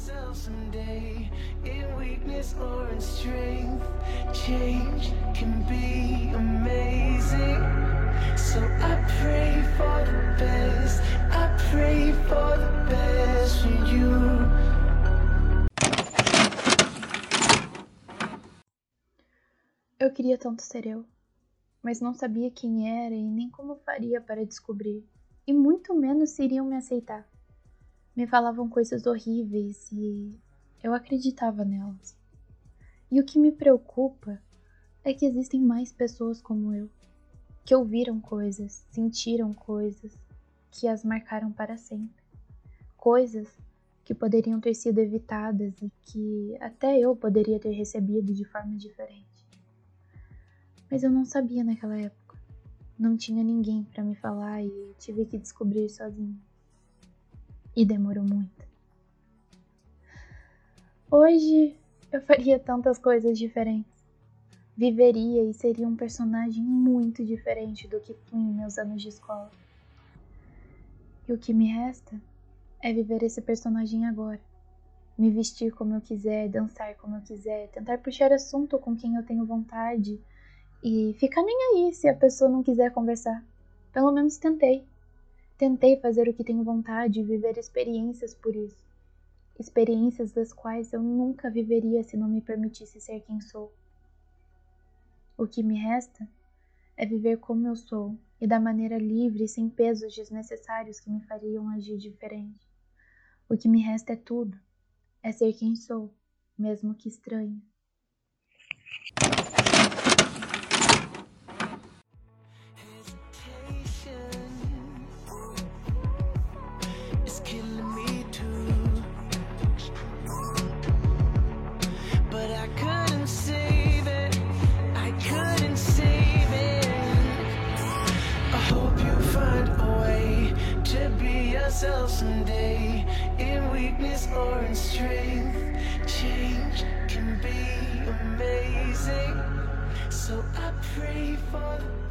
myself someday in weakness or in strength. Change can be amazing. So I pray for the best. I pray for the best for you. Eu queria tanto ser eu, mas não sabia quem era e nem como faria para descobrir, e muito menos se iriam me aceitar. Me falavam coisas horríveis e eu acreditava nelas. E o que me preocupa é que existem mais pessoas como eu, que ouviram coisas, sentiram coisas, que as marcaram para sempre. Coisas que poderiam ter sido evitadas e que até eu poderia ter recebido de forma diferente. Mas eu não sabia naquela época. Não tinha ninguém para me falar e tive que descobrir sozinho. E demorou muito. Hoje eu faria tantas coisas diferentes. Viveria e seria um personagem muito diferente do que fui em meus anos de escola. E o que me resta é viver esse personagem agora. Me vestir como eu quiser, dançar como eu quiser, tentar puxar assunto com quem eu tenho vontade e ficar nem aí se a pessoa não quiser conversar. Pelo menos tentei. Tentei fazer o que tenho vontade e viver experiências por isso. Experiências das quais eu nunca viveria se não me permitisse ser quem sou. O que me resta é viver como eu sou e da maneira livre e sem pesos desnecessários que me fariam agir diferente. O que me resta é tudo, é ser quem sou, mesmo que estranho. Be yourself someday. In weakness or in strength, change can be amazing. So I pray for the